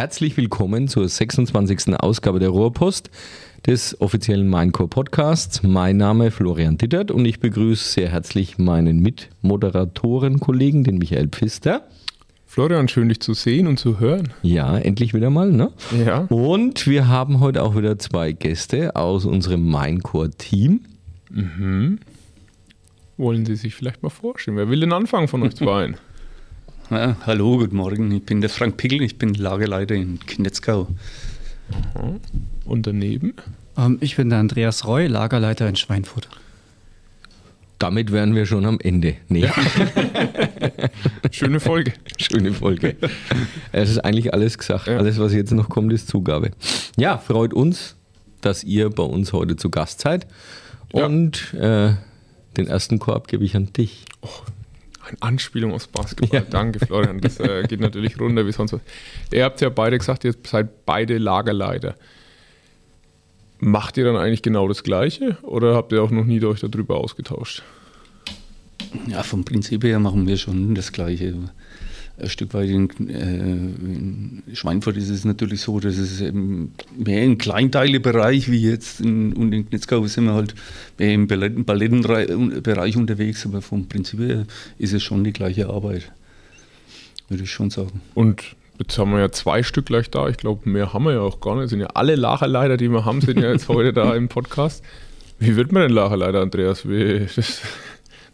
Herzlich willkommen zur 26. Ausgabe der Rohrpost des offiziellen Minecore Podcasts. Mein Name ist Florian Dittert und ich begrüße sehr herzlich meinen Mitmoderatoren-Kollegen, den Michael Pfister. Florian, schön dich zu sehen und zu hören. Ja, endlich wieder mal, ne? Ja. Und wir haben heute auch wieder zwei Gäste aus unserem Minecore-Team. Mhm. Wollen Sie sich vielleicht mal vorstellen? Wer will denn anfangen von euch zwei? Ja, hallo, guten Morgen. Ich bin der Frank Pickel, ich bin Lagerleiter in Knetzgau. Und daneben? Ähm, ich bin der Andreas Roy, Lagerleiter in Schweinfurt. Damit wären wir schon am Ende. Nee. Ja. Schöne Folge. Schöne Folge. Es ist eigentlich alles gesagt. Ja. Alles, was jetzt noch kommt, ist Zugabe. Ja, freut uns, dass ihr bei uns heute zu Gast seid. Und äh, den ersten Korb gebe ich an dich. Oh, eine Anspielung aufs Basketball. Ja. Danke, Florian. Das äh, geht natürlich runter wie sonst was. Ihr habt ja beide gesagt, ihr seid beide Lagerleiter. Macht ihr dann eigentlich genau das Gleiche oder habt ihr auch noch nie euch darüber ausgetauscht? Ja, vom Prinzip her machen wir schon das Gleiche ein Stück weit in, äh, in, Schweinfurt ist es natürlich so, dass es mehr im Kleinteilebereich wie jetzt in, und in Knitzgau sind wir halt mehr im Ballettenbereich unterwegs, aber vom Prinzip her ist es schon die gleiche Arbeit, würde ich schon sagen. Und jetzt haben wir ja zwei Stück gleich da, ich glaube, mehr haben wir ja auch gar nicht, sind ja alle Lacherleiter, die wir haben, sind ja jetzt heute da im Podcast. Wie wird man denn Lacherleiter, Andreas? Wie, das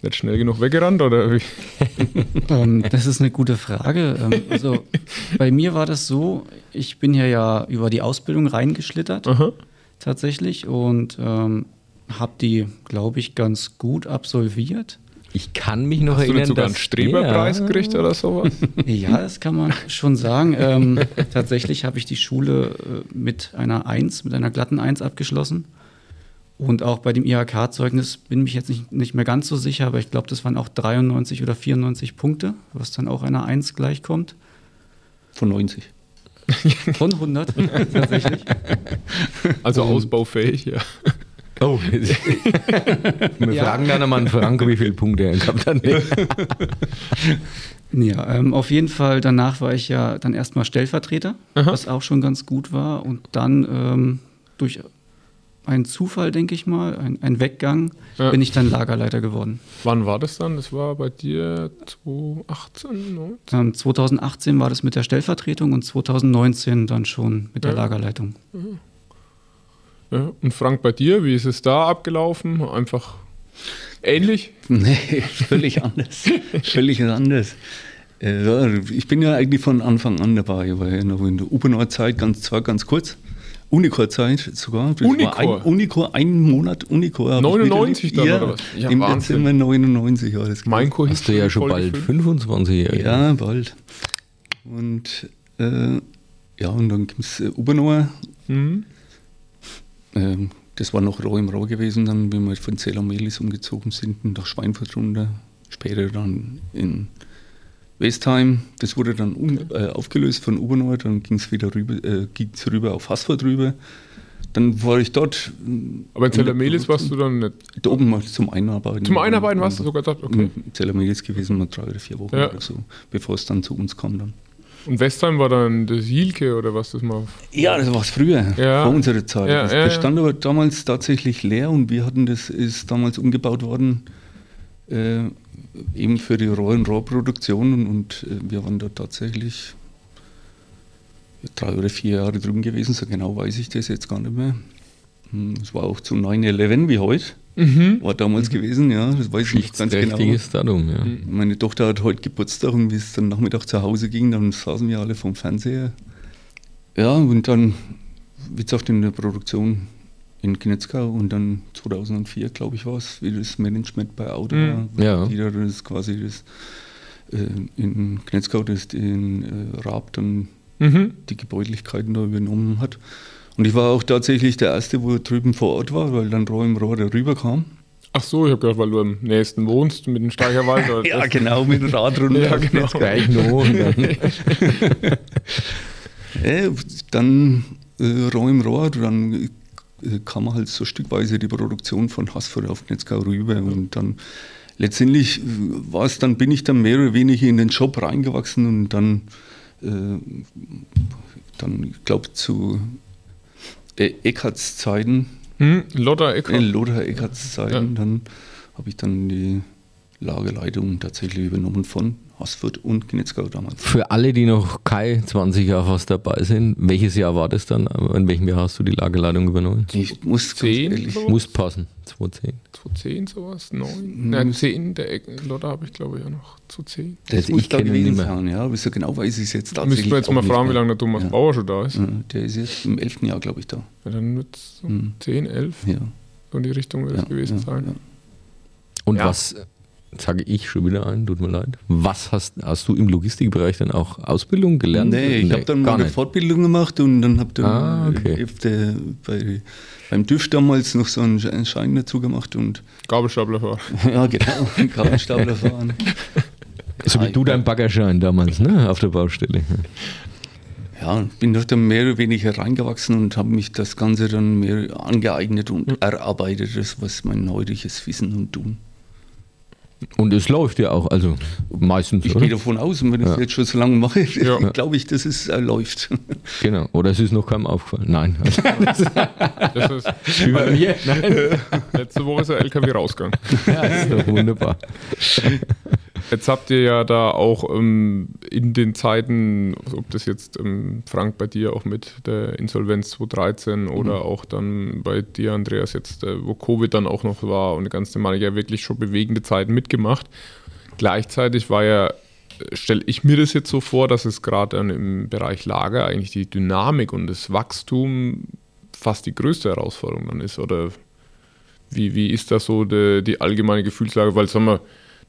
nicht schnell genug weggerannt oder wie? ähm, das ist eine gute Frage. Ähm, also bei mir war das so, ich bin hier ja über die Ausbildung reingeschlittert Aha. tatsächlich und ähm, habe die, glaube ich, ganz gut absolviert. Ich kann mich noch Hast erinnern, du sogar einen Streberpreis ja. gekriegt oder sowas? Ja, das kann man schon sagen. Ähm, tatsächlich habe ich die Schule äh, mit einer 1, mit einer glatten 1 abgeschlossen. Und auch bei dem IHK-Zeugnis bin ich mich jetzt nicht, nicht mehr ganz so sicher, aber ich glaube, das waren auch 93 oder 94 Punkte, was dann auch einer 1 gleichkommt. Von 90. Von 100 tatsächlich. Also Und ausbaufähig, ja. Oh, wir ja. fragen dann einmal an Frank, wie viele Punkte er gehabt hat. ja, ähm, auf jeden Fall, danach war ich ja dann erstmal Stellvertreter, Aha. was auch schon ganz gut war. Und dann ähm, durch ein Zufall, denke ich mal, ein, ein Weggang, ja. bin ich dann Lagerleiter geworden. Wann war das dann? Das war bei dir 2018? Ne? Ähm, 2018 war das mit der Stellvertretung und 2019 dann schon mit ja. der Lagerleitung. Ja. Und Frank, bei dir, wie ist es da abgelaufen? Einfach ähnlich? Nee, völlig anders. völlig anders. Äh, ich bin ja eigentlich von Anfang an dabei, ich war ja noch in der U-Bahn-Zeit, ganz, zwar ganz kurz. Unicor-Zeit sogar. Das Unicor? Ein, Unicor, einen Monat Unicor. 99 dann ja, oder was? Ja, Im Wahnsinn. Dezember 99 ja, das Mein Kurs Hast du ja schon bald 25 Jahre. Ja, bald. Und äh, ja, und dann gibt es äh, Ubernauer. Mhm. Ähm, das war noch roh im Roh gewesen, dann, wie wir von Zell Melis umgezogen sind nach Schweinfurt runter. Später dann in Westheim, das wurde dann um, äh, aufgelöst von Ubernord, dann ging es wieder rüber, äh, ging's rüber auf Haßfurt rüber. Dann war ich dort. Aber in Zellamelis warst du dann nicht? Da oben mal zum Einarbeiten. Zum Einarbeiten warst du sogar dort? Okay. In Zellamelis gewesen, mal drei oder vier Wochen ja. oder so, bevor es dann zu uns kam dann. Und Westheim war dann das Hilke oder was das mal? Ja, das war es früher, ja. vor unserer Zeit. Ja, das, das stand aber damals tatsächlich leer und wir hatten das, ist damals umgebaut worden. Äh, eben für die Rohr- und Rohrproduktion und äh, wir waren da tatsächlich drei oder vier Jahre drüben gewesen, so genau weiß ich das jetzt gar nicht mehr. Hm, es war auch zu 9-11 wie heute. Mhm. War damals mhm. gewesen, ja, das weiß ich ganz genau. Datum, ja. Meine Tochter hat heute Geburtstag und wie es dann Nachmittag zu Hause ging, dann saßen wir alle vom Fernseher. Ja, und dann, wie gesagt, in der Produktion in Knetzgau und dann 2004, glaube ich, war es, wie das Management bei Auto mhm. war. Ja. Die das quasi das äh, in Knetzgau das in äh, Raab dann mhm. die Gebäudlichkeiten da übernommen hat. Und ich war auch tatsächlich der Erste, wo drüben vor Ort war, weil dann Rohr im Rohr darüber kam. Ach so, ich habe gedacht, weil du am nächsten wohnst mit dem Steigerwald. ja, genau, mit dem Rad runter. ja, genau. Gleich noch. ja, dann äh, Rohr im Rohr, dann äh, kam man halt so stückweise die Produktion von Hassfurt auf Knetzgau rüber und dann letztendlich äh, war es dann, bin ich dann mehr oder weniger in den Job reingewachsen und dann äh, dann, ich glaube, zu äh, Eckarts Zeiten, Hm, Lotta Eckert. äh, Lothar Eckarts Zeiten, Ja. dann habe ich dann die Lagerleitung tatsächlich übernommen von Haßfurt und Knitzgau damals. Für alle, die noch keine 20 Jahre fast dabei sind, welches Jahr war das dann? In welchem Jahr hast du die Lagerleitung übernommen? Ich muss ganz Zehn? ehrlich, so? Muss passen, 2010. 2010 sowas, 9. Hm. Nein, 10, der Lotta habe ich glaube ich ja noch zu 10. das Also muss ich da kenne ihn gewesen sein, ja, aber so genau weiß ich es jetzt Da tatsächlich müssten wir jetzt mal fragen, wie lange der Thomas Ja. Bauer schon da ist. Ja, Der ist jetzt im elften Jahr, glaube ich, da. Ja, dann wird es so Mhm. 10, 11, Ja, so in die Richtung wird es ja, gewesen ja, sein. ja. Und Ja. was, sage ich schon wieder ein, tut mir leid, was hast, hast du im Logistikbereich dann auch Ausbildung gelernt? Nee, ich habe dann mal gar eine nicht. Fortbildung gemacht und dann habe dann Ah, okay. öfter bei, beim TÜV damals noch so einen Schein dazu gemacht und Gabelstaplerfahrer. ja, genau, Gabelstapler fahren. So wie Ja, du ich- dein Baggerschein damals, ne, auf der Baustelle. Ja, bin doch dann mehr oder weniger reingewachsen und habe mich das Ganze dann mehr angeeignet und erarbeitet, das was mein heutiges Wissen und Tun. Und es läuft ja auch, also meistens, Ich oder? gehe davon aus, und wenn ich es Ja. jetzt schon so lange mache, Ja. glaube ich, dass es äh, läuft. Genau. Oder es ist noch keinem aufgefallen. Nein. Das ist, bei mir? Nein. letzte Woche ist der LKW rausgegangen. Ja, ist doch wunderbar. Jetzt habt ihr ja da auch ähm, in den Zeiten, ob das jetzt ähm, Frank bei dir auch mit der Insolvenz 2013 oder auch dann bei dir, Andreas, jetzt, äh, wo Covid dann auch noch war und eine ganze Thematik ja wirklich schon bewegende Zeiten mitgemacht. Gleichzeitig war ja, stelle ich mir das jetzt so vor, dass es gerade dann im Bereich Lager eigentlich die Dynamik und das Wachstum fast die größte Herausforderung dann ist. Oder wie, wie ist da so die, die allgemeine Gefühlslage? Weil, sagen wir,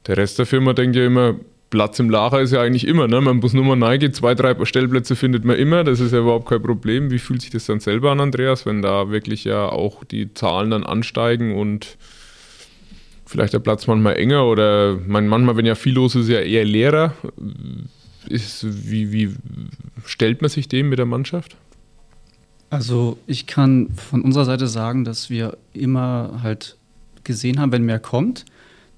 der Rest der Firma denkt ja immer, Platz im Lager ist ja eigentlich immer, ne? Man muss nur mal reingehen, zwei, drei Stellplätze findet man immer, das ist ja überhaupt kein Problem. Wie fühlt sich das dann selber an, Andreas, wenn da wirklich ja auch die Zahlen dann ansteigen und vielleicht der Platz manchmal enger oder man, manchmal, wenn ja viel los ist, ja eher leerer. Ist, wie, wie stellt man sich dem mit der Mannschaft? Also ich kann von unserer Seite sagen, dass wir immer halt gesehen haben, wenn mehr kommt,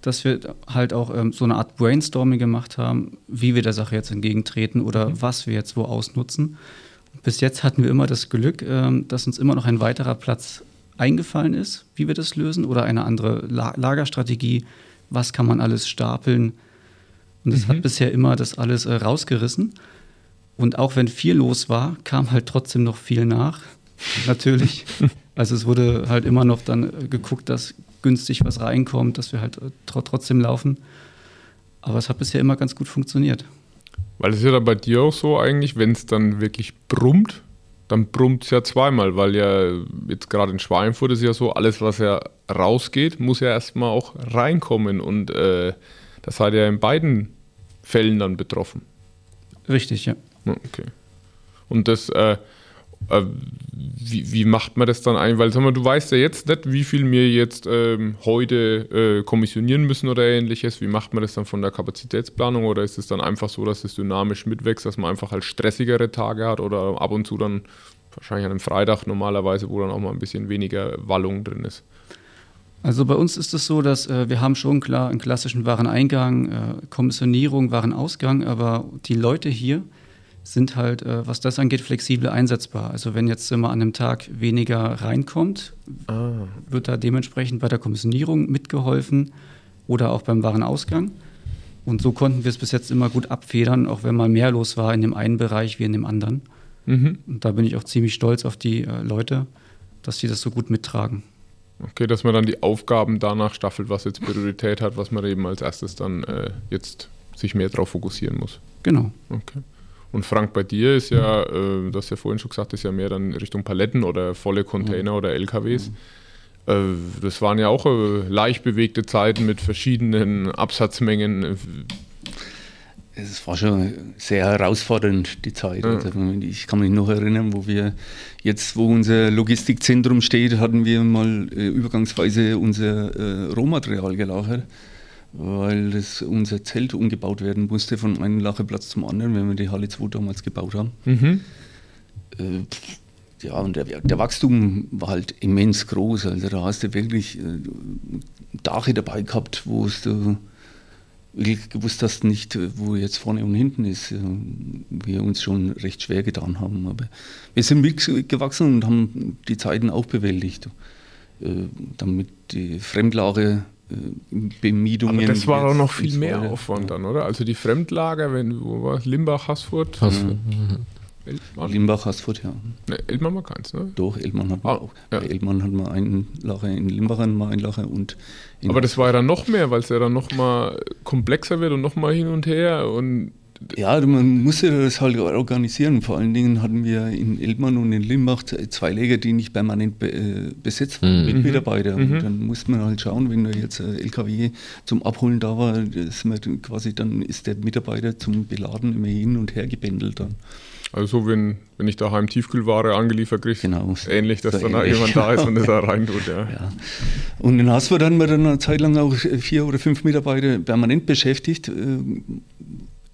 dass wir halt auch ähm, so eine Art Brainstorming gemacht haben, wie wir der Sache jetzt entgegentreten oder was wir jetzt wo ausnutzen. Bis jetzt hatten wir immer das Glück, ähm, dass uns immer noch ein weiterer Platz eingefallen ist, wie wir das lösen oder eine andere La Lagerstrategie, was kann man alles stapeln. Und das hat bisher immer das alles äh, rausgerissen. Und auch wenn viel los war, kam halt trotzdem noch viel nach. Natürlich. Also es wurde halt immer noch dann äh, geguckt, dass günstig was reinkommt, dass wir halt äh, tr trotzdem laufen. Aber es hat bisher immer ganz gut funktioniert. Weil es ist ja dann bei dir auch so eigentlich, wenn es dann wirklich brummt, dann brummt es ja zweimal, weil ja jetzt gerade in Schweinfurt ist ja so, alles was ja rausgeht, muss ja erstmal auch reinkommen und äh, das seid ihr ja in beiden Fällen dann betroffen. Richtig, ja. Okay. Und das, äh, wie, wie macht man das dann ein? Weil sag mal, du weißt ja jetzt nicht, wie viel wir jetzt ähm, heute äh, kommissionieren müssen oder ähnliches. Wie macht man das dann von der Kapazitätsplanung? Oder ist es dann einfach so, dass es dynamisch mitwächst, dass man einfach halt stressigere Tage hat oder ab und zu dann wahrscheinlich an einem Freitag normalerweise, wo dann auch mal ein bisschen weniger Wallung drin ist? Also bei uns ist es so, dass äh, wir haben schon klar einen klassischen Wareneingang, äh, Kommissionierung, Warenausgang, aber die Leute hier sind halt, äh, was das angeht, flexibel einsetzbar. Also wenn jetzt immer an einem Tag weniger reinkommt, wird da dementsprechend bei der Kommissionierung mitgeholfen oder auch beim Warenausgang. Und so konnten wir es bis jetzt immer gut abfedern, auch wenn mal mehr los war in dem einen Bereich wie in dem anderen. Mhm. Und da bin ich auch ziemlich stolz auf die äh, Leute, dass sie das so gut mittragen. Okay, dass man dann die Aufgaben danach staffelt, was jetzt Priorität hat, was man eben als erstes dann äh, jetzt sich mehr darauf fokussieren muss. Genau. Okay. Und Frank, bei dir ist ja, äh, du hast ja vorhin schon gesagt, ist ja mehr dann Richtung Paletten oder volle Container oder LKWs. Äh, das waren ja auch äh, leicht bewegte Zeiten mit verschiedenen Absatzmengen. Es war schon sehr herausfordernd, die Zeit. Ja. Also, ich kann mich noch erinnern, wo wir jetzt, wo unser Logistikzentrum steht, hatten wir mal äh, übergangsweise unser äh, Rohmaterial gelagert, weil das, unser Zelt umgebaut werden musste von einem Lagerplatz zum anderen, wenn wir die Halle 2 damals gebaut haben. Mhm. Äh, ja, und der, der Wachstum war halt immens groß. Also da hast du wirklich äh, Dache dabei gehabt, wo es du gewusst hast nicht, wo jetzt vorne und hinten ist. Wir uns schon recht schwer getan haben. Aber wir sind mitgewachsen und haben die Zeiten auch bewältigt. Äh, damit die Fremdlage Bemietungen. Aber das war auch noch viel mehr Aufwand dann, oder? Also die Fremdlager, wenn wo war Limbach, Haßfurt? Haßfurt. Mhm. Limbach, Haßfurt, ja. Ne, Eltmann war keins, ne? Doch, Eltmann hat man ah, auch. Ja. Bei Eltmann hat man einen Lacher, in Limbach mal einen Lacher und. Aber das war ja dann noch mehr, weil es ja dann noch mal komplexer wird und noch mal hin und her und ja, man musste das halt organisieren. Vor allen Dingen hatten wir in Elbmann und in Limbach zwei Läger, die nicht permanent be äh, besetzt waren mhm. mit Mitarbeitern. Mhm. Dann musste man halt schauen, wenn da jetzt ein LKW zum Abholen da war, quasi, dann ist der Mitarbeiter zum Beladen immer hin und her gebändelt dann. Also so, wenn, wenn ich daheim Tiefkühlware angeliefert kriege, genau, ähnlich, dass so dann ähnlich. jemand da ist und es da rein tut. Ja. ja. Und in Hasford hatten wir dann eine Zeit lang auch vier oder fünf Mitarbeiter permanent beschäftigt äh,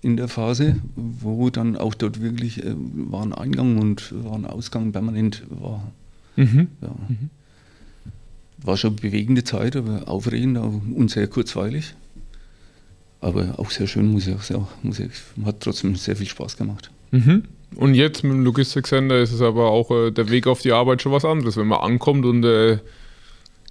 in der Phase, wo dann auch dort wirklich äh, war ein Eingang und war ein Ausgang permanent war. Mhm. Ja. Mhm. War schon bewegende Zeit, aber aufregend und sehr kurzweilig. Aber auch sehr schön, muss ich auch sagen. Muss ich, hat trotzdem sehr viel Spaß gemacht. Mhm. Und jetzt mit dem Logistik-Center ist es aber auch äh, der Weg auf die Arbeit schon was anderes. Wenn man ankommt und äh,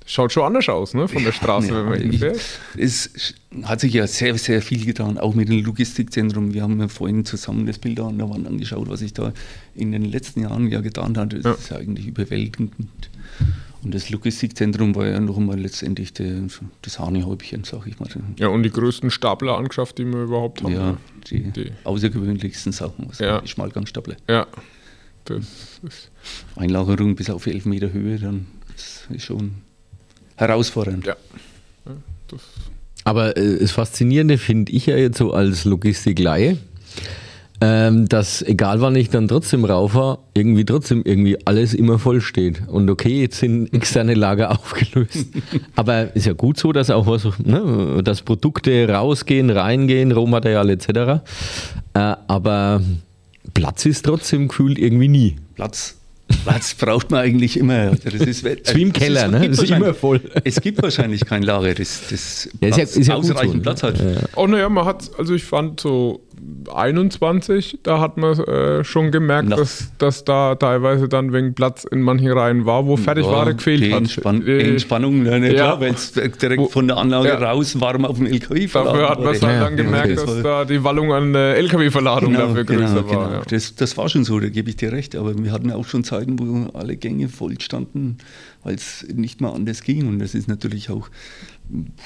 schaut schon anders aus, ne, von der Straße, ja, wenn man hinfährt. Es hat sich ja sehr, sehr viel getan, auch mit dem Logistikzentrum. Wir haben ja vorhin zusammen das Bild an der Wand angeschaut, was sich da in den letzten Jahren ja getan hat. Das ja. ist ja eigentlich überwältigend. Und das Logistikzentrum war ja noch einmal letztendlich der, das Hanehäubchen, sag ich mal. Ja, und die größten Stapler angeschafft, die wir überhaupt haben. Ja, die, die. außergewöhnlichsten Sachen, also ja. die Schmalgangstapler. Ja. Einlagerung bis auf 11 Meter Höhe, dann ist schon herausfordernd. Ja. Aber äh, das Faszinierende finde ich ja jetzt so als Logistikleihe, ähm, dass egal wann ich dann trotzdem rauf war, irgendwie trotzdem irgendwie alles immer voll steht. Und okay, jetzt sind externe Lager aufgelöst. Aber ist ja gut so, dass auch was, ne, dass Produkte rausgehen, reingehen, Rohmaterial etc. Äh, aber Platz ist trotzdem gefühlt irgendwie nie. Platz Platz braucht man eigentlich immer. Also das ist, also wie im Keller, ne? Das ist immer voll. Es gibt wahrscheinlich kein Lager, das, das ja, ist ja, ist ja ausreichend so, ne? Platz hat. Ja. Oh, naja, man hat, also ich fand so 21, da hat man äh, schon gemerkt, dass, dass da teilweise dann wegen Platz in manchen Reihen war, wo Fertigware ja, gefehlt die hat. Entspann äh, Entspannung, ne, ja, klar, weil es direkt wo, von der Anlage ja. raus warm auf dem LKW verladen Dafür hat man dann, dann gemerkt, dass da die Wallung an der LKW-Verladung genau, dafür größer genau, war. Genau. Das, das war schon so, da gebe ich dir recht, aber wir hatten auch schon Zeiten, wo alle Gänge voll standen, weil es nicht mehr anders ging und das ist natürlich auch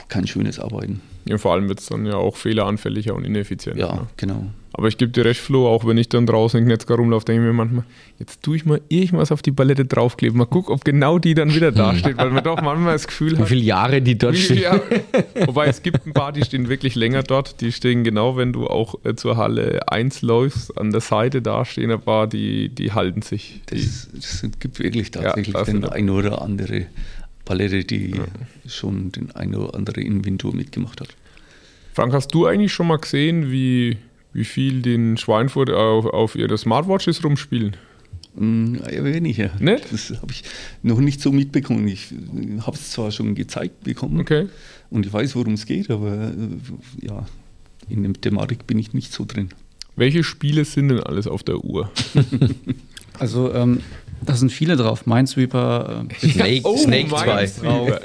kein schönes Arbeiten. Ja, vor allem wird es dann ja auch fehleranfälliger und ineffizienter. Ja, ne? genau. Aber ich gebe dir recht, Flo, auch wenn ich dann draußen in Knetzgar rumlaufe, denke ich mir manchmal, jetzt tue ich mal irgendwas auf die Palette draufkleben, mal gucken, ob genau die dann wieder dasteht, weil man doch manchmal das Gefühl hat. Wie viele Jahre die dort stehen. Jahre, wobei es gibt ein paar, die stehen wirklich länger dort, die stehen genau, wenn du auch äh, zur Halle 1 läufst, an der Seite da stehen ein paar, die, die halten sich. Das, das gibt wirklich tatsächlich ja, den ein oder andere Palette, die ja. schon den ein oder andere Inventur mitgemacht hat. Frank, hast du eigentlich schon mal gesehen, wie, wie viel den Schweinfurt auf, auf ihre Smartwatches rumspielen? Mm, ja, weniger. Nicht? Das habe ich noch nicht so mitbekommen. Ich habe es zwar schon gezeigt bekommen okay. und ich weiß, worum es geht, aber äh, ja, in der Thematik bin ich nicht so drin. Welche Spiele sind denn alles auf der Uhr? also ähm, da sind viele drauf. Minesweeper, äh, Snake, oh, Snake 2.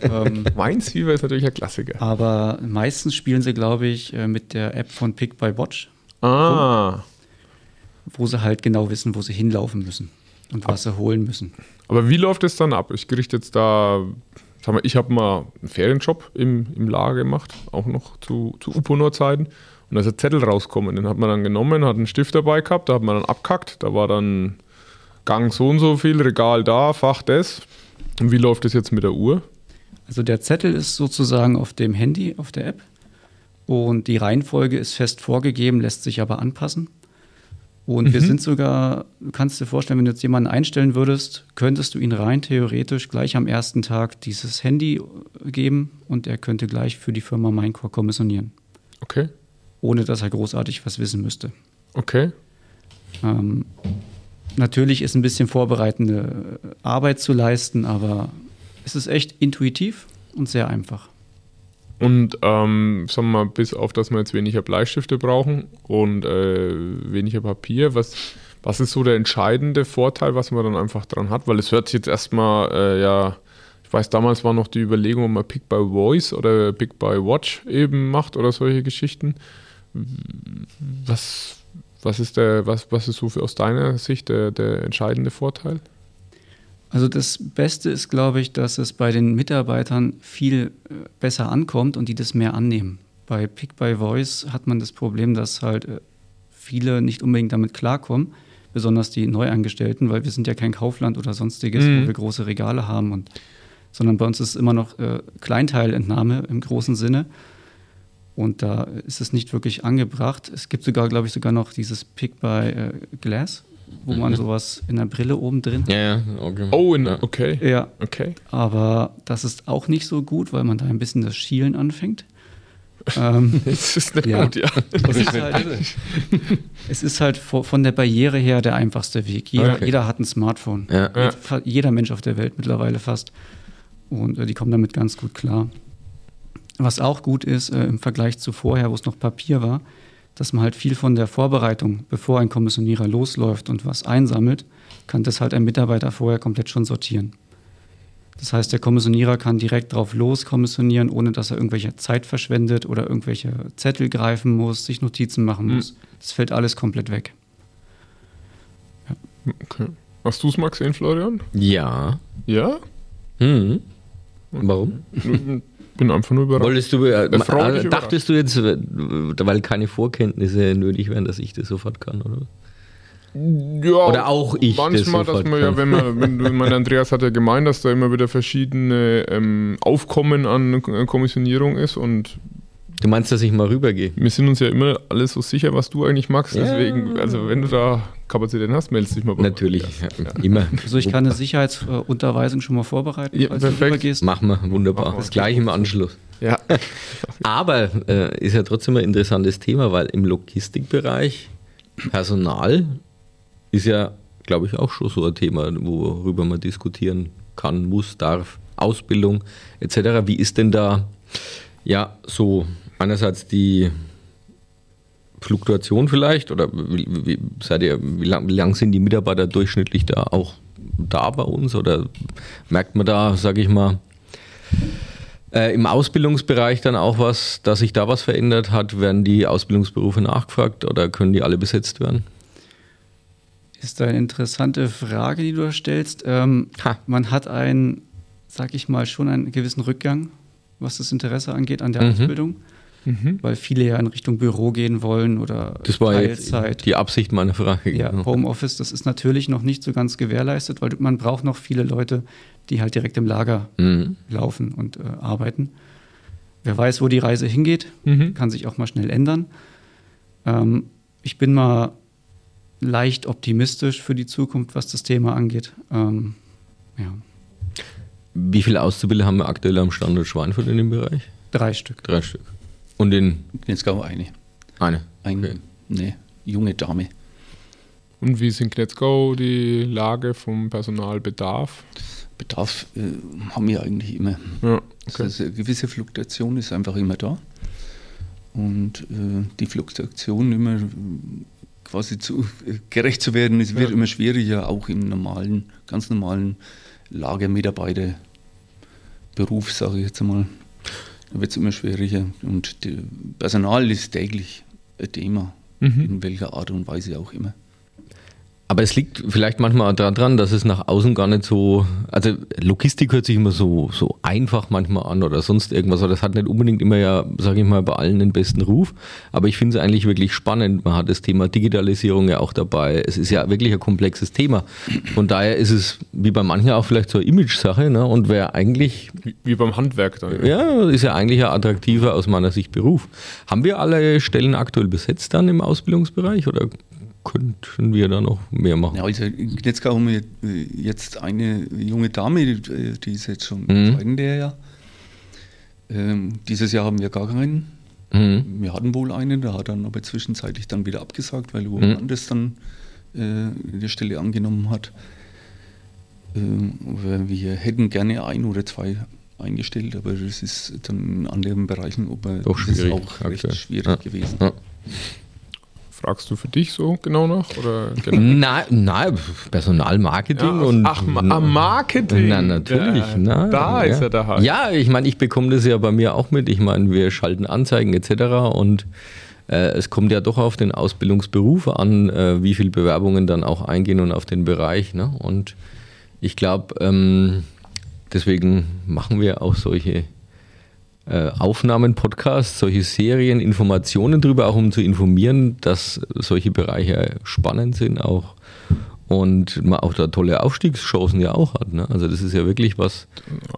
Ähm, Minesweeper ist natürlich ein Klassiker. Aber meistens spielen sie, glaube ich, äh, mit der App von Pick by Watch. Ah. Wo sie halt genau wissen, wo sie hinlaufen müssen und was sie holen müssen. Aber wie läuft es dann ab? Ich gerichte jetzt da, sag mal, ich habe mal einen Ferienjob im, im Lager gemacht, auch noch zu, zu Uponor-Zeiten. Und da ist ein Zettel rausgekommen. Den hat man dann genommen, hat einen Stift dabei gehabt, da hat man dann abkackt. Da war dann Gang so und so viel, Regal da, Fach das. Und wie läuft das jetzt mit der Uhr? Also der Zettel ist sozusagen auf dem Handy, auf der App. Und die Reihenfolge ist fest vorgegeben, lässt sich aber anpassen. Und mhm. wir sind sogar, du kannst dir vorstellen, wenn du jetzt jemanden einstellen würdest, könntest du ihn rein theoretisch gleich am ersten Tag dieses Handy geben und er könnte gleich für die Firma Minecore kommissionieren. Okay. Ohne dass er großartig was wissen müsste. Okay. Ähm, Natürlich ist ein bisschen vorbereitende Arbeit zu leisten, aber es ist echt intuitiv und sehr einfach. Und ähm, sagen wir mal, bis auf, dass wir jetzt weniger Bleistifte brauchen und äh, weniger Papier, was, was ist so der entscheidende Vorteil, was man dann einfach dran hat? Weil es hört sich jetzt erstmal, äh, ja, ich weiß, damals war noch die Überlegung, ob man Pick by Voice oder Pick by Watch eben macht oder solche Geschichten. Was, was ist der, was, was ist so für aus deiner Sicht der, der entscheidende Vorteil? Also das Beste ist, glaube ich, dass es bei den Mitarbeitern viel äh, besser ankommt und die das mehr annehmen. Bei Pick by Voice hat man das Problem, dass halt äh, viele nicht unbedingt damit klarkommen, besonders die Neuangestellten, weil wir sind ja kein Kaufland oder sonstiges, mhm. wo wir große Regale haben und sondern bei uns ist es immer noch äh, Kleinteilentnahme im großen Sinne. Und da ist es nicht wirklich angebracht. Es gibt sogar, glaube ich, sogar noch dieses Pick by äh, Glass, wo man mhm. sowas in der Brille oben drin. Ja, ja, okay. Oh, in, okay. Ja. Okay. Aber das ist auch nicht so gut, weil man da ein bisschen das Schielen anfängt. ähm, das ist nicht ja. gut, ja. Es ist halt, es ist halt von der Barriere her der einfachste Weg. Jeder, okay. jeder hat ein Smartphone. Ja. Jeder Mensch auf der Welt mittlerweile fast. Und äh, die kommen damit ganz gut klar. Was auch gut ist äh, im Vergleich zu vorher, wo es noch Papier war, dass man halt viel von der Vorbereitung, bevor ein Kommissionierer losläuft und was einsammelt, kann das halt ein Mitarbeiter vorher komplett schon sortieren. Das heißt, der Kommissionierer kann direkt drauf loskommissionieren, ohne dass er irgendwelche Zeit verschwendet oder irgendwelche Zettel greifen muss, sich Notizen machen muss. Mhm. Das fällt alles komplett weg. Ja. Okay. Hast du es mal gesehen, Florian? Ja. Ja? Mhm. Warum? Bin einfach nur überrascht. Wolltest du, äh, äh, dachtest du jetzt, äh, weil keine Vorkenntnisse nötig wären, dass ich das sofort kann, oder? Ja, oder auch ich. Manchmal, das dass man kann. ja, wenn man, wenn, wenn man Andreas hat ja gemeint, dass da immer wieder verschiedene ähm, Aufkommen an Kommissionierung ist und Du meinst, dass ich mal rübergehe? Wir sind uns ja immer alle so sicher, was du eigentlich magst. Ja. Deswegen, also wenn du da Kapazitäten hast, meldest dich mal bei Natürlich, ja. immer. Also ich kann eine Sicherheitsunterweisung schon mal vorbereiten, ja, falls perfekt. du. Machen wir, wunderbar. Machen wir. Das gleiche im Anschluss. Ja. Aber äh, ist ja trotzdem ein interessantes Thema, weil im Logistikbereich Personal ist ja, glaube ich, auch schon so ein Thema, worüber man diskutieren kann, muss, darf, Ausbildung etc. Wie ist denn da ja so einerseits die Fluktuation vielleicht oder wie, wie seid ihr, wie lang, wie lang sind die Mitarbeiter durchschnittlich da auch da bei uns oder merkt man da, sage ich mal, äh, im Ausbildungsbereich dann auch was, dass sich da was verändert hat? Werden die Ausbildungsberufe nachgefragt oder können die alle besetzt werden? Ist eine interessante Frage, die du da stellst. Ähm, man hat einen, sag ich mal, schon einen gewissen Rückgang was das Interesse angeht an der mhm. Ausbildung. Mhm. Weil viele ja in Richtung Büro gehen wollen oder das war Teilzeit. die Absicht meiner Frage. Ja, genau. Homeoffice, das ist natürlich noch nicht so ganz gewährleistet, weil man braucht noch viele Leute, die halt direkt im Lager mhm. laufen und äh, arbeiten. Wer weiß, wo die Reise hingeht, mhm. kann sich auch mal schnell ändern. Ähm, ich bin mal leicht optimistisch für die Zukunft, was das Thema angeht. Ähm, ja. Wie viele Auszubildende haben wir aktuell am Standort Schweinfurt in dem Bereich? Drei Stück. Drei Stück. Und in? Knetzgau eine. Eine? Eine okay. ne, junge Dame. Und wie ist in Knetzgau die Lage vom Personalbedarf? Bedarf äh, haben wir eigentlich immer. Ja, okay. also eine gewisse Fluktuation ist einfach immer da. Und äh, die Fluktuation immer quasi zu, äh, gerecht zu werden, es wird ja. immer schwieriger, auch im normalen, ganz normalen Lagermitarbeiterberuf, sage ich jetzt einmal. Da wird es immer schwieriger. Und Personal ist täglich ein Thema, mhm. in welcher Art und Weise auch immer. Aber es liegt vielleicht manchmal daran, dass es nach außen gar nicht so, also Logistik hört sich immer so, so einfach manchmal an oder sonst irgendwas, aber das hat nicht unbedingt immer ja, sage ich mal, bei allen den besten Ruf. Aber ich finde es eigentlich wirklich spannend. Man hat das Thema Digitalisierung ja auch dabei. Es ist ja wirklich ein komplexes Thema. Von daher ist es wie bei manchen auch vielleicht so eine Image-Sache. Ne? Und wer eigentlich. Wie, wie, beim Handwerk dann. Ja, ist ja eigentlich ein attraktiver aus meiner Sicht Beruf. Haben wir alle Stellen aktuell besetzt dann im Ausbildungsbereich oder könnten wir da noch mehr machen? Ja, also in Knetzgau haben wir jetzt eine junge Dame, die ist jetzt schon im mhm. zweiten Lehrjahr. Ähm, dieses Jahr haben wir gar keinen. Mhm. Wir hatten wohl einen, der hat dann aber zwischenzeitlich dann wieder abgesagt, weil woanders mhm. dann äh, die Stelle angenommen hat. Ähm, wir hätten gerne ein oder zwei eingestellt, aber das ist dann in anderen Bereichen Doch schwierig, auch recht schwierig Ja. gewesen. Ja. Fragst du für dich so genau nach? Oder Nein, nein, Personalmarketing Ja, und. ach, ah, Marketing. Na, natürlich. Da- na, da ist er Hype. Ja, ich meine, ich bekomme das ja bei mir auch mit. Ich meine, wir schalten Anzeigen etc. und äh, es kommt ja doch auf den Ausbildungsberuf an, äh, wie viele Bewerbungen dann auch eingehen und auf den Bereich. Ne? Und ich glaube, ähm, deswegen machen wir auch solche Aufnahmen, Podcasts, solche Serien, Informationen darüber, auch um zu informieren, dass solche Bereiche spannend sind auch und man auch da tolle Aufstiegschancen ja auch hat. Ne? Also das ist ja wirklich was,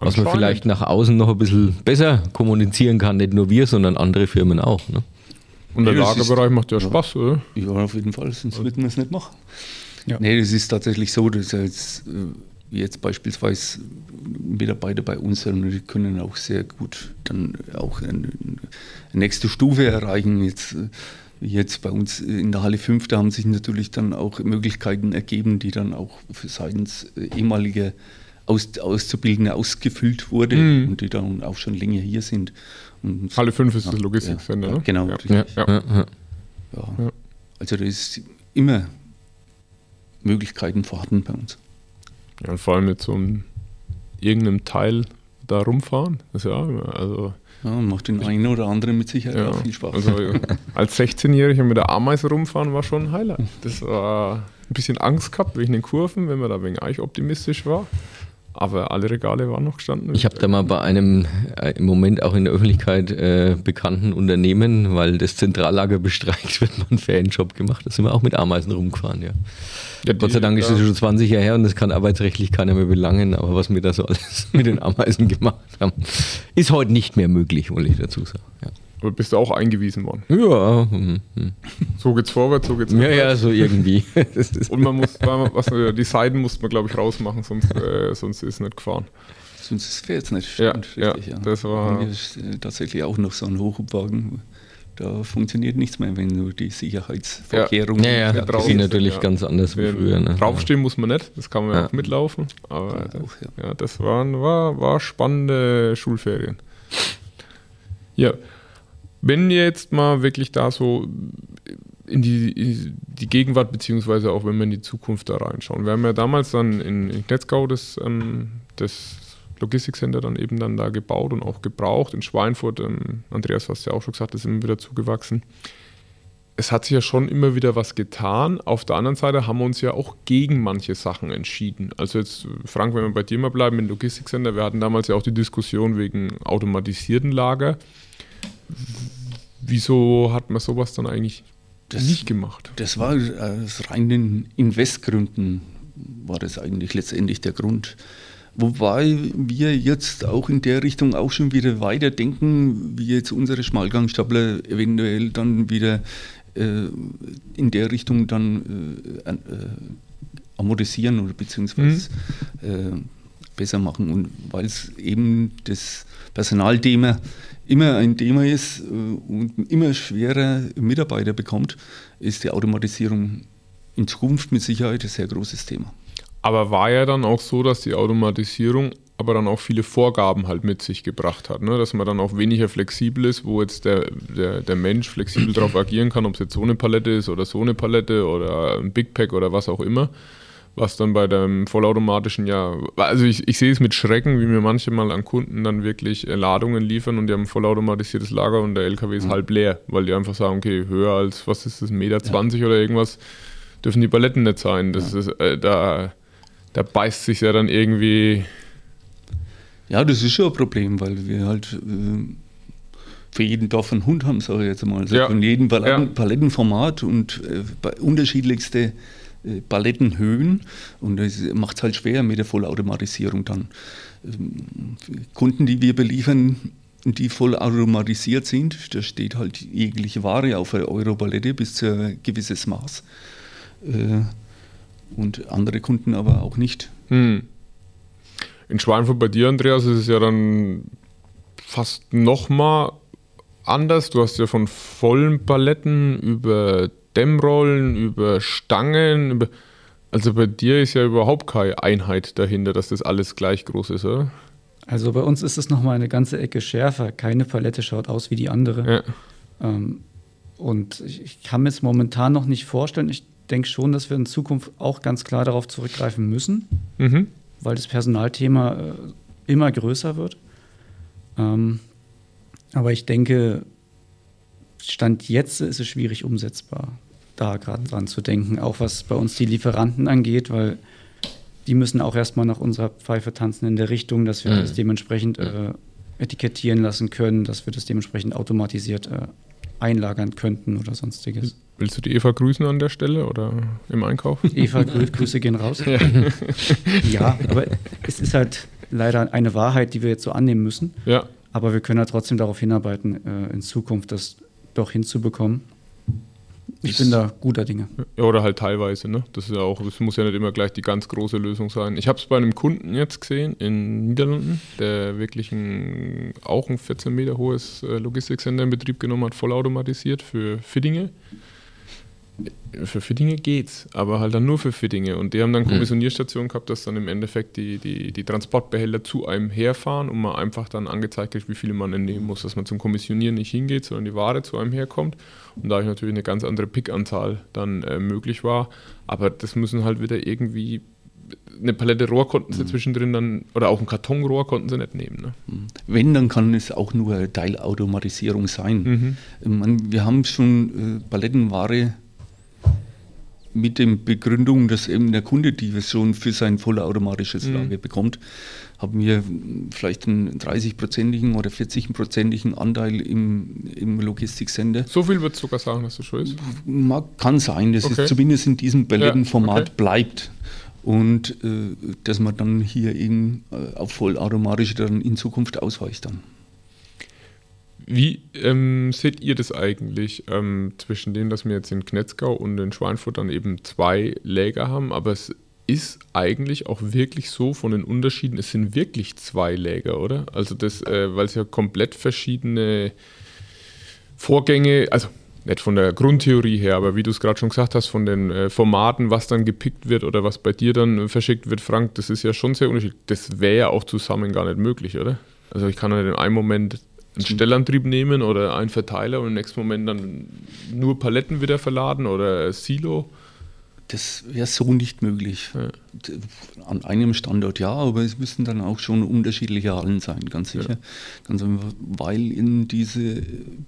was man vielleicht nach außen noch ein bisschen besser kommunizieren kann, nicht nur wir, sondern andere Firmen auch. Ne? Und der Nee, das ist- Lagerbereich macht ja Spaß, oder? Ja, auf jeden Fall, sonst würden wir es nicht machen. Ja. Nee, das ist tatsächlich so, dass jetzt, äh, jetzt beispielsweise Mitarbeiter bei uns sind, die können auch sehr gut dann auch eine, nächste Stufe erreichen. Jetzt, wie jetzt bei uns in der Halle 5, da haben sich natürlich dann auch Möglichkeiten ergeben, die dann auch seitens äh, ehemaliger Aus, Auszubildende ausgefüllt wurde Mhm. und die dann auch schon länger hier sind. Und Halle 5 ist das Ja, Logistikcenter, ja, ne? genau, ja. Ja. Ja. Also da ist immer Möglichkeiten vorhanden bei uns. Ja, und vor allem mit so einem irgendeinem Teil da rumfahren. Ist ja also, Ja, macht den einen oder anderen mit Sicherheit ja, auch viel Spaß. also als 16-Jähriger mit der Ameise rumfahren war schon ein Highlight. Das war ein bisschen Angst gehabt wegen den Kurven, wenn man da wegen Eich optimistisch war. Aber alle Regale waren noch gestanden. Ich habe da mal bei einem äh, im Moment auch in der Öffentlichkeit äh, bekannten Unternehmen, weil das Zentrallager bestreikt wird, mal einen Ferienjob gemacht. Da sind wir auch mit Ameisen rumgefahren, ja. Ja, Gott sei Dank ist das schon 20 Jahre her und das kann arbeitsrechtlich keiner mehr belangen, aber was wir da so alles mit den Ameisen gemacht haben, ist heute nicht mehr möglich, wollte ich dazu sagen. Ja, bist du auch eingewiesen worden? ja, hm, hm. So geht's vorwärts, so geht's ja, rückwärts. ja so irgendwie. Und man muss, was, die Seiten musste man, glaube ich, rausmachen, sonst, äh, sonst ist es nicht gefahren. Sonst ist es jetzt nicht. Ja, stimmt, ja, richtig, das war- äh, tatsächlich auch noch so ein Hochhubwagen. Da funktioniert nichts mehr, wenn du die Sicherheitsvorkehrungen ja, ja, Ja, das draußen ist natürlich ja. ganz anders wie früher. Ne? Draufstehen muss man nicht, das kann man ja. Ja. auch mitlaufen. Aber Ja, das, auch, ja. ja, das waren, war, war spannende Schulferien. Ja, wenn ihr jetzt mal wirklich da so in die, in die Gegenwart, beziehungsweise auch wenn wir in die Zukunft da reinschauen. Wir haben ja damals dann in, in Knetzgau das, ähm, das Logistikcenter dann eben dann da gebaut und auch gebraucht. In Schweinfurt, ähm, Andreas, hast ja auch schon gesagt, ist immer wieder zugewachsen es hat sich ja schon immer wieder was getan. Auf der anderen Seite haben wir uns ja auch gegen manche Sachen entschieden. Also jetzt, Frank, wenn wir bei dir mal bleiben, im Logistikcenter, wir hatten damals ja auch die Diskussion wegen automatisierten Lager. Wieso hat man sowas dann eigentlich Das- nicht gemacht? Das war aus reinen Investgründen, war das eigentlich letztendlich der Grund. Wobei wir jetzt auch in der Richtung auch schon wieder weiterdenken, wie jetzt unsere Schmalgangstapler eventuell dann wieder äh, in der Richtung dann äh, äh, amortisieren oder beziehungsweise äh, besser machen. Und weil es eben das Personalthema immer ein Thema ist äh, und immer schwerer Mitarbeiter bekommt, ist die Automatisierung in Zukunft mit Sicherheit ein sehr großes Thema. Aber war ja dann auch so, dass die Automatisierung aber dann auch viele Vorgaben halt mit sich gebracht hat, ne? dass man dann auch weniger flexibel ist, wo jetzt der, der, der Mensch flexibel darauf agieren kann, ob es jetzt so eine Palette ist oder so eine Palette oder ein Big Pack oder was auch immer, was dann bei dem vollautomatischen ja, also ich, ich sehe es mit Schrecken, wie mir manche mal an Kunden dann wirklich äh, Ladungen liefern und die haben ein vollautomatisiertes Lager und der LKW ist halb leer, weil die einfach sagen, okay, höher als, was ist das, 1,20 Meter 20 oder irgendwas, dürfen die Paletten nicht sein. Das ist, äh, da, da beißt sich ja dann irgendwie Ja, das ist schon ein Problem, weil wir halt äh, für jeden Dorf einen Hund haben, sage ich jetzt mal. Also Ja. Von jedem Paletten, Ja. Palettenformat und äh, bei unterschiedlichste Palettenhöhen. Und das macht es halt schwer mit der Vollautomatisierung dann. Ähm, Kunden, die wir beliefern, die voll automatisiert sind, da steht halt jegliche Ware auf einer Euro-Palette bis zu ein gewisses Maß. Äh, und andere Kunden aber auch nicht. Hm. In Schweinfurt bei dir, Andreas, ist es ja dann fast nochmal anders. Du hast ja von vollen Paletten über Dämmrollen, über Stangen, über also bei dir ist ja überhaupt keine Einheit dahinter, dass das alles gleich groß ist, oder? Also bei uns ist es nochmal eine ganze Ecke schärfer. Keine Palette schaut aus wie die andere. Ja. Ähm, und ich, ich kann mir es momentan noch nicht vorstellen. Ich denke schon, dass wir in Zukunft auch ganz klar darauf zurückgreifen müssen, mhm. weil das Personalthema äh, immer größer wird. Ähm, aber ich denke, Stand jetzt ist es schwierig umsetzbar, da gerade dran zu denken, auch was bei uns die Lieferanten angeht, weil die müssen auch erstmal nach unserer Pfeife tanzen in der Richtung, dass wir mhm. das dementsprechend äh, etikettieren lassen können, dass wir das dementsprechend automatisiert äh, einlagern könnten oder sonstiges. Willst du die Eva grüßen an der Stelle oder im Einkauf? Eva, Grü Grüße gehen raus. Ja. ja, aber es ist halt leider eine Wahrheit, die wir jetzt so annehmen müssen. Ja. Aber wir können ja trotzdem darauf hinarbeiten, äh, in Zukunft das doch hinzubekommen. Ich bin da guter Dinge. Ja, oder halt teilweise, ne? Das ist ja auch, das muss ja nicht immer gleich die ganz große Lösung sein. Ich habe es bei einem Kunden jetzt gesehen in Niederlanden, der wirklich ein, auch ein 14 Meter hohes äh, Logistikcenter in Betrieb genommen hat, vollautomatisiert für Fittinge für Fittinge geht's, aber halt dann nur für Fittinge. Und die haben dann hm. Kommissionierstationen gehabt, dass dann im Endeffekt die, die, die Transportbehälter zu einem herfahren und man einfach dann angezeigt kriegt, wie viele man entnehmen muss, dass man zum Kommissionieren nicht hingeht, sondern die Ware zu einem herkommt. Und da natürlich eine ganz andere Pickanzahl dann äh, möglich war. Aber das müssen halt wieder irgendwie eine Palette Rohr konnten sie mhm. zwischendrin dann, oder auch ein Kartonrohr konnten sie nicht nehmen. Ne? Hm. Wenn, dann kann es auch nur Teilautomatisierung sein. Mhm. wir haben schon äh, Palettenware mit der Begründung, dass eben der Kunde die Version für sein vollautomatisches mhm. Lager bekommt, haben wir vielleicht einen 30-prozentigen oder 40-prozentigen Anteil im, im Logistiksender. So viel wird sogar sagen, dass das schon ist? Mag, kann sein, dass okay. es zumindest in diesem Palettenformat ja, okay. bleibt. Und äh, dass man dann hier eben äh, auf vollautomatisch dann in Zukunft ausweicht dann. Wie ähm, seht ihr das eigentlich ähm, zwischen dem, dass wir jetzt in Knetzgau und in Schweinfurt dann eben zwei Läger haben, aber es ist eigentlich auch wirklich so von den Unterschieden, es sind wirklich zwei Läger, oder? Also das, äh, weil es ja komplett verschiedene Vorgänge, also nicht von der Grundtheorie her, aber wie du es gerade schon gesagt hast, von den äh, Formaten, was dann gepickt wird oder was bei dir dann verschickt wird, Frank, das ist ja schon sehr unterschiedlich. Das wäre ja auch zusammen gar nicht möglich, oder? Also ich kann ja in einem Moment einen Stellantrieb nehmen oder einen Verteiler und im nächsten Moment dann nur Paletten wieder verladen oder Silo? Das wäre so nicht möglich. Ja. An einem Standort ja, aber es müssen dann auch schon unterschiedliche Hallen sein, ganz sicher. Ja. Ganz einfach, weil in diese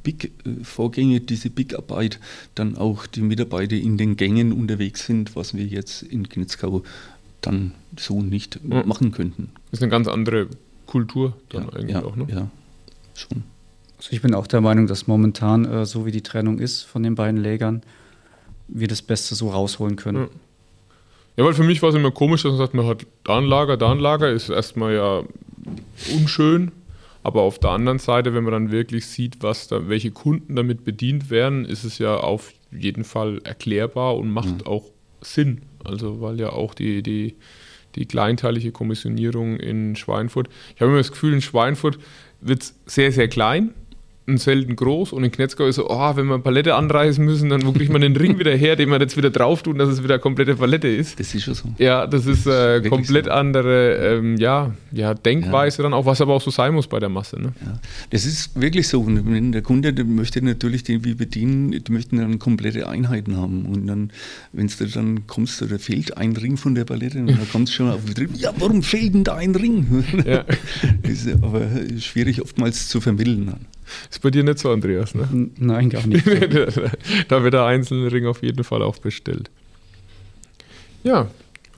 Big-Vorgänge, diese Big-Arbeit dann auch die Mitarbeiter in den Gängen unterwegs sind, was wir jetzt in Knitzkau dann so nicht ja. machen könnten. Das ist eine ganz andere Kultur dann eigentlich auch, ne? Ja, schon. Also ich bin auch der Meinung, dass momentan, äh, so wie die Trennung ist von den beiden Lägern, wir das Beste so rausholen können. Ja. Ja, weil für mich war es immer komisch, dass man sagt, man hat da ein Lager, da ein Lager, ist erstmal ja unschön. Aber auf der anderen Seite, wenn man dann wirklich sieht, was da, welche Kunden damit bedient werden, ist es ja auf jeden Fall erklärbar und macht mhm. auch Sinn. Also weil ja auch die, die, die kleinteilige Kommissionierung in Schweinfurt, ich habe immer das Gefühl, in Schweinfurt wird sehr, sehr klein und selten groß. Und in Knetzgau ist so, oh, wenn wir eine Palette anreißen müssen, dann wo kriegt man den Ring wieder her, den wir jetzt wieder drauf tun, dass es wieder eine komplette Palette ist. Das ist schon so. Ja, das ist äh, komplett so. andere ähm, ja, ja, Denkweise ja. dann auch, was aber auch so sein muss bei der Masse. Ne? Ja. Das ist wirklich so. Und der Kunde der möchte natürlich den wie bedienen, die möchten dann komplette Einheiten haben. Und dann, wenn du dann kommst, da fehlt ein Ring von der Palette, und dann kommst du schon auf den Betrieb, ja, warum fehlt denn da ein Ring? Ja. das ist aber schwierig oftmals zu vermitteln. Ist bei dir nicht so, Andreas, ne? Nein, gar nicht. da wird der einzelne Ring auf jeden Fall auch bestellt. Ja,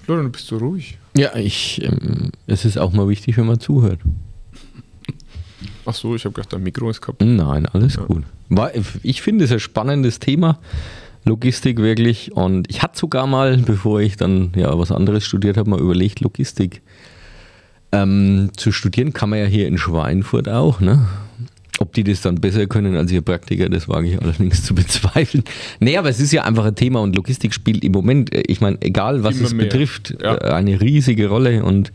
Florian, bist du ruhig? Ja, ich, ähm, es ist auch mal wichtig, wenn man zuhört. Ach so, ich habe gedacht, dein Mikro ist kaputt. Nein, alles ja. gut. Ich finde es ein spannendes Thema. Logistik wirklich. Und ich hatte sogar mal, bevor ich dann ja was anderes studiert habe, mal überlegt, Logistik ähm, zu studieren. Kann man ja hier in Schweinfurt auch. Ne? Ob die das dann besser können als ihr Praktiker, das wage ich allerdings zu bezweifeln. Nee, aber es ist ja einfach ein Thema und Logistik spielt im Moment, äh, ich meine, egal was Immer es mehr. betrifft, ja. Äh, eine riesige Rolle und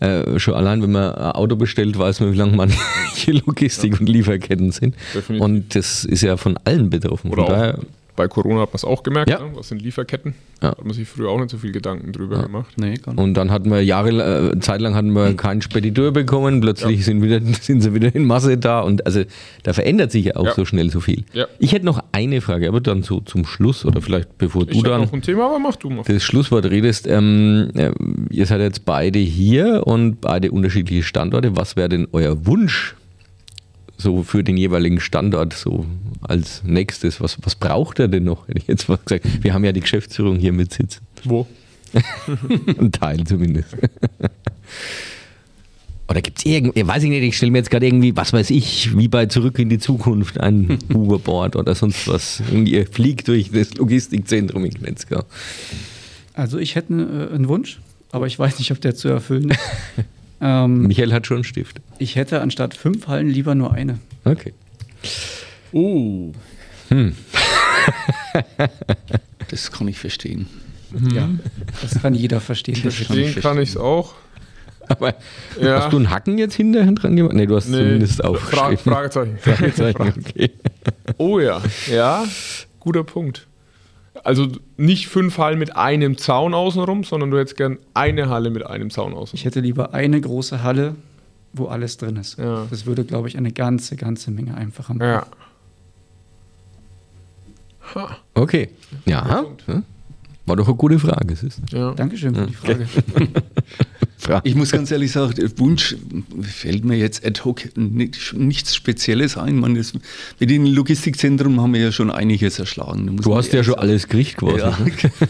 äh, schon allein, wenn man ein Auto bestellt, weiß man, wie lange manche Logistik ja. und Lieferketten sind. Definitiv. Und das ist ja von allen betroffen. Oder von daher, Bei Corona hat man es auch gemerkt, Ja. ne? was sind Lieferketten? Ja. Hat man sich früher auch nicht so viel Gedanken drüber gemacht. Nee, gar nicht. Und dann hatten wir Jahre, äh, zeitlang hatten wir keinen Spediteur bekommen, plötzlich sind, wieder, sind sie wieder in Masse da und also da verändert sich ja auch Ja. so schnell so viel. Ja. Ich hätte noch eine Frage, aber dann so zum Schluss oder vielleicht bevor Ich du habe dann noch ein Thema, aber mach du mal. das Schlusswort redest. Ähm, äh, ihr seid jetzt beide hier und beide unterschiedliche Standorte. Was wäre denn euer Wunsch so für den jeweiligen Standort so als nächstes? Was, was braucht er denn noch? Hätte ich jetzt mal gesagt. Wir haben ja die Geschäftsführung hier mit sitzen. Wo? Ein Teil zumindest. Oder gibt es irgendwie, weiß ich nicht, ich stelle mir jetzt gerade irgendwie, was weiß ich, wie bei Zurück in die Zukunft, ein Hoverboard oder sonst was. Irgendwie ihr fliegt durch das Logistikzentrum in Knetzgau. Also ich hätte äh, einen Wunsch, aber ich weiß nicht, ob der zu erfüllen ist. ähm, Michael hat schon einen Stift. ich hätte anstatt fünf Hallen lieber nur eine. Okay. Oh. Das kann ich verstehen. Ja, das kann jeder verstehen. Das kann ich Den kann ich es auch. Aber Ja. hast du einen Hacken jetzt hinterher dran gemacht? Nee, du hast Nee. zumindest Fra aufgeschrieben. Fragezeichen. Fragezeichen, okay. Oh ja. Ja, guter Punkt. Also nicht fünf Hallen mit einem Zaun außenrum, sondern du hättest gern eine Halle mit einem Zaun außenrum. Ich hätte lieber eine große Halle, wo alles drin ist. Ja. Das würde, glaube ich, eine ganze, ganze Menge einfacher machen. Ja. Okay. Ja. ja. War doch eine gute Frage. Siehst du? ja. Dankeschön für die Frage. Frage. Ich muss ganz ehrlich sagen, der Wunsch fällt mir jetzt ad hoc nicht, nichts Spezielles ein. Man, das, mit dem Logistikzentrum haben wir ja schon einiges erschlagen. Du hast ja schon sagen. alles gekriegt quasi. Ja,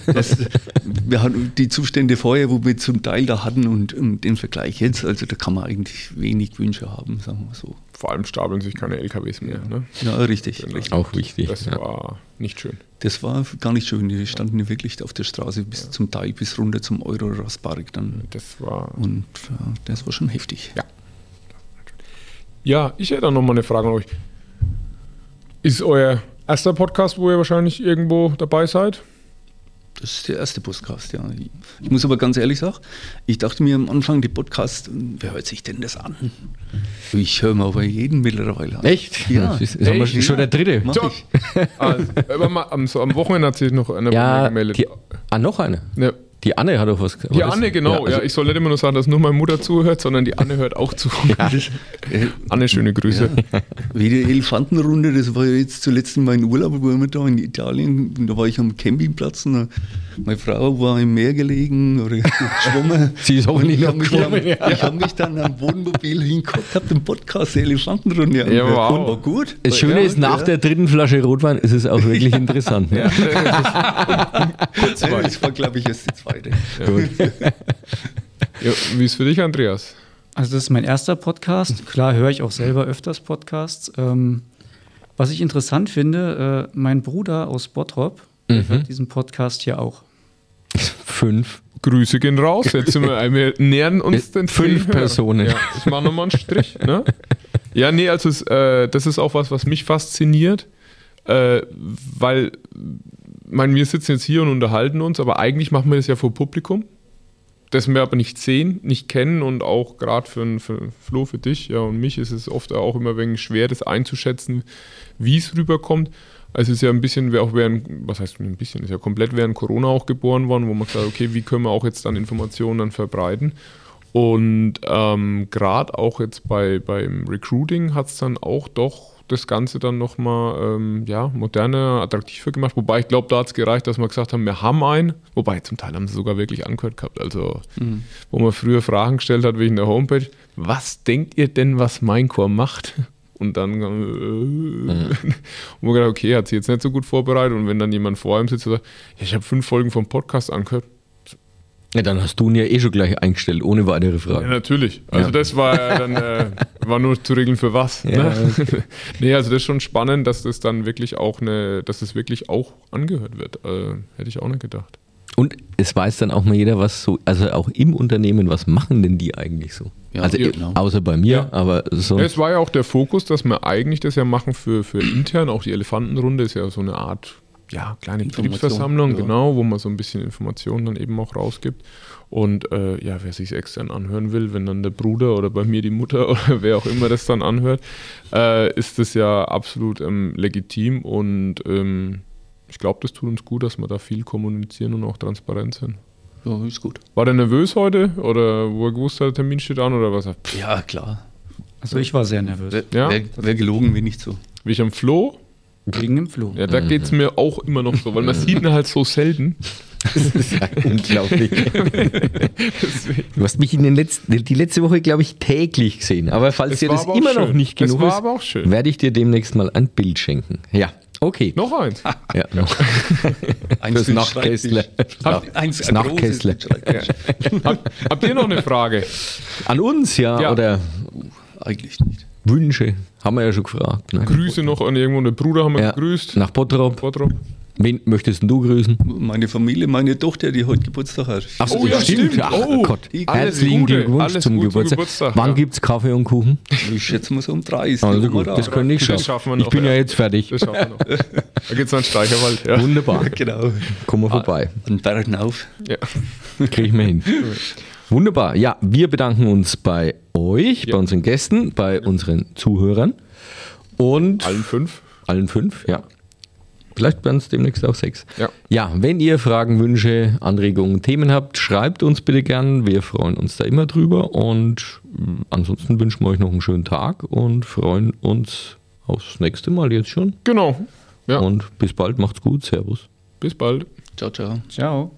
das, wir hatten die Zustände vorher, wo wir zum Teil da hatten und, und den Vergleich jetzt, also da kann man eigentlich wenig Wünsche haben, sagen wir so. Vor allem stapeln sich keine LKWs mehr. Ne? Ja, richtig. Genau. richtig. Auch wichtig. Das ja. war nicht schön. Das war gar nicht schön. Die standen ja wirklich auf der Straße bis zum Teil bis runter zum Euro-Raspark dann. Das war. Und ja, das war schon heftig. Ja. Ja, ich hätte auch noch mal eine Frage an euch. Ist euer erster Podcast, wo ihr wahrscheinlich irgendwo dabei seid? Das ist der erste Podcast, ja. Ich muss aber ganz ehrlich sagen, ich dachte mir am Anfang, die Podcast, wer hört sich denn das an? Ich höre mir aber jeden mittlerweile an. Echt? Ja. Das ist, Echt? schon der dritte. Mach So. ich. Also, aber mal, am, so, am Wochenende hat sich noch eine Ja, gemeldet. die, ah, noch eine. Ne, Die Anne hat doch was die Anne, genau. Ja, also- ich soll nicht immer nur sagen, dass nur meine Mutter zuhört, sondern die Anne hört auch zu. Äh, Anne, schöne Grüße. Wie die Elefantenrunde, das war ja jetzt zuletzt in meinem Urlaub, wo wir da in Italien, da war ich am Campingplatz und meine Frau war im Meer gelegen oder geschwommen. Sie ist hoffentlich Und ich noch habe mich, dann- geschwommen, ja. ich hab mich dann am Wohnmobil hingeguckt, habe den Podcast der Elefantenrunde Ja, wow. Und war gut. Das Schöne Ja, ist, nach ja. der dritten Flasche Rotwein ist es auch wirklich interessant. ne? Ja, das war, glaube ich, erst die zweite. Gut. Ja, wie ist für dich, Andreas? Also das ist mein erster Podcast. Klar höre ich auch selber öfters Podcasts. Ähm, was ich interessant finde, äh, mein Bruder aus Bottrop der hört diesen Podcast hier auch. Fünf. Grüße gehen raus. Jetzt sind wir, wir nähern uns den Fünf zehn Personen. Ja, ich mache nochmal einen Strich. Ne? Ja, nee, also äh, das ist auch was, was mich fasziniert, äh, weil, mein, wir sitzen jetzt hier und unterhalten uns, aber eigentlich machen wir das ja vor Publikum, das wir aber nicht sehen, nicht kennen und auch gerade für, für Flo, für dich ja, und mich ist es oft auch immer wenig schwer, das einzuschätzen, wie es rüberkommt. Also es ist ja ein bisschen, auch während, was heißt ein bisschen, ist ja komplett während Corona auch geboren worden, wo man hat, okay, wie können wir auch jetzt dann Informationen dann verbreiten. Und ähm, gerade auch jetzt bei, beim Recruiting hat es dann auch doch das Ganze dann nochmal ähm, ja, moderner, attraktiver gemacht. Wobei ich glaube, da hat es gereicht, dass wir gesagt haben, wir haben einen. Wobei zum Teil haben sie sogar wirklich angehört gehabt. Also, wo man früher Fragen gestellt hat wegen der Homepage, was denkt ihr denn, was Minecore macht? Und dann äh, und man gedacht, okay, hat sie jetzt nicht so gut vorbereitet. Und wenn dann jemand vor ihm sitzt und sagt, ja, ich habe fünf Folgen vom Podcast angehört, Ja, dann hast du ihn ja eh schon gleich eingestellt, ohne weitere Ja, Fragen. natürlich. Also Ja. das war ja dann äh, war nur zu regeln für was. Ja, ne? nee, also das ist schon spannend, dass das dann wirklich auch eine, dass das wirklich auch angehört wird. Äh, hätte ich auch nicht gedacht. Und es weiß dann auch mal jeder, was so, also auch im Unternehmen, was machen denn die eigentlich so? Ja, also ja, genau. außer bei mir, Ja. aber. Ja, es war ja auch der Fokus, dass wir eigentlich das ja machen für, für intern. Auch die Elefantenrunde ist ja so eine Art ja, kleine Betriebsversammlung, ja. genau, wo man so ein bisschen Informationen dann eben auch rausgibt. Und äh, ja, wer sich extern anhören will, wenn dann der Bruder oder bei mir die Mutter oder wer auch immer das dann anhört, äh, ist das ja absolut ähm, legitim und ähm, ich glaube, das tut uns gut, dass wir da viel kommunizieren und auch transparent sind. Ja, ist gut. War der nervös heute? Oder wo er gewusst hat, der Termin steht an? Oder was? Pff, Ja, klar. Also ich war sehr nervös. Wäre Ja. wär, wär gelogen, wenn nicht so. Wie ich am Flo? Wegen dem Flug. Ja, da geht es mir auch immer noch so, weil man sieht ihn halt so selten. Das ist ja unglaublich. Du hast mich in den letzten, die letzte Woche, glaube ich, täglich gesehen. Aber falls Es dir das immer noch schön. nicht Es genug war ist, aber auch schön. werde ich dir demnächst mal ein Bild schenken. Ja, okay. Noch eins. Ja, noch. Eins Fürs für den Nachtkästle. Schreibtisch. Nach- Eins Nachtkästle. großes Schreibtisch. Hab, habt ihr noch eine Frage? An uns, ja, Ja. oder Eigentlich nicht. Wünsche, haben wir ja schon gefragt. Ne? Grüße noch an irgendwo einen Bruder haben wir Ja, gegrüßt. nach Bottrop. Bottrop. Wen möchtest du grüßen? Meine Familie, meine Tochter, die heute Geburtstag hat. Ach so, Oh ja, stimmt. Ach Oh, Gott. Herzlichen Gute, Glückwunsch alles zum gut zum Geburtstag. Geburtstag, Wann ja. gibt's Kaffee und Kuchen? Ich schätze mal so um drei. ist Also die gut, das da. könnte ich Das schaffen. wir Ich noch, bin ja ja. jetzt fertig. Das schaffen wir noch. Da geht es an Steicherwald. Ja. Wunderbar. Genau. Komm mal vorbei. An Bergen auf. Ja. Kriege ich mir hin. Wunderbar. Ja, wir bedanken uns bei euch, Ja. bei unseren Gästen, bei unseren Zuhörern und Allen fünf. allen fünf, ja. Vielleicht werden es demnächst auch sechs. Ja. Ja, wenn ihr Fragen, Wünsche, Anregungen, Themen habt, schreibt uns bitte gern. Wir freuen uns da immer drüber. Und mm, ansonsten wünschen wir euch noch einen schönen Tag und freuen uns aufs nächste Mal jetzt schon. Genau. Ja. Und bis bald, macht's gut. Servus. Bis bald. Ciao, ciao. Ciao.